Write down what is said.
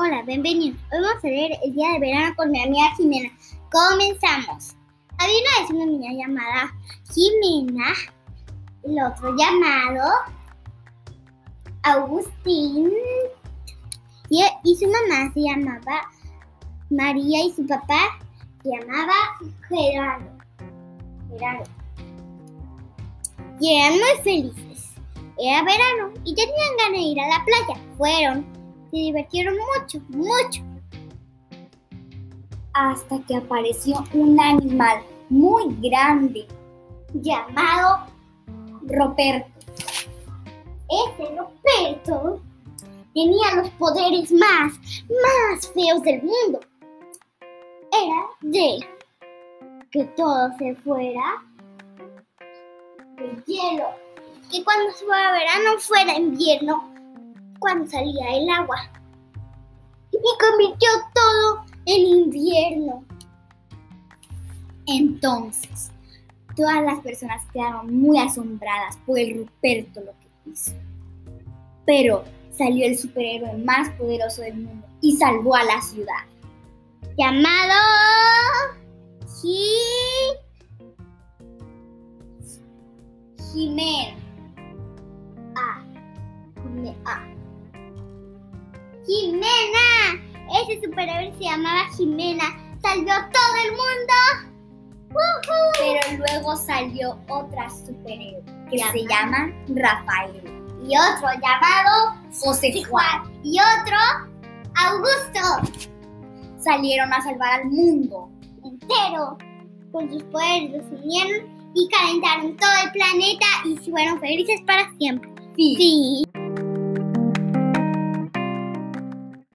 Hola, bienvenidos. Hoy vamos a leer El día de verano con mi amiga Jimena. Comenzamos. Había una vez una niña llamada Jimena, el otro llamado Agustín y, su mamá se llamaba María y su papá se llamaba Gerardo. Gerardo. Y eran muy felices. Era verano y tenían ganas de ir a la playa. Fueron, se divirtieron mucho, mucho. Hasta que apareció un animal muy grande Llamado Roberto. ese Roberto tenía los poderes más, más feos del mundo. Era de que todo se fuera de hielo. Que cuando fuera verano fuera invierno, cuando salía el agua. Y convirtió todo en invierno. Entonces, todas las personas quedaron muy asombradas por el Ruperto lo que hizo. Pero salió el superhéroe más poderoso del mundo y salvó a la ciudad. Llamado Ji... Jimena. Ese superhéroe se llamaba Jimena. Salvó todo el mundo. ¡Woohoo! Pero luego salió otra superhéroe que se Llama- Rafael. Y otro llamado José Juan. Juan. Y otro Augusto. Salieron a salvar al mundo. Entero. Con sus poderes los unieron y calentaron todo el planeta y fueron felices para siempre. Sí. Sí.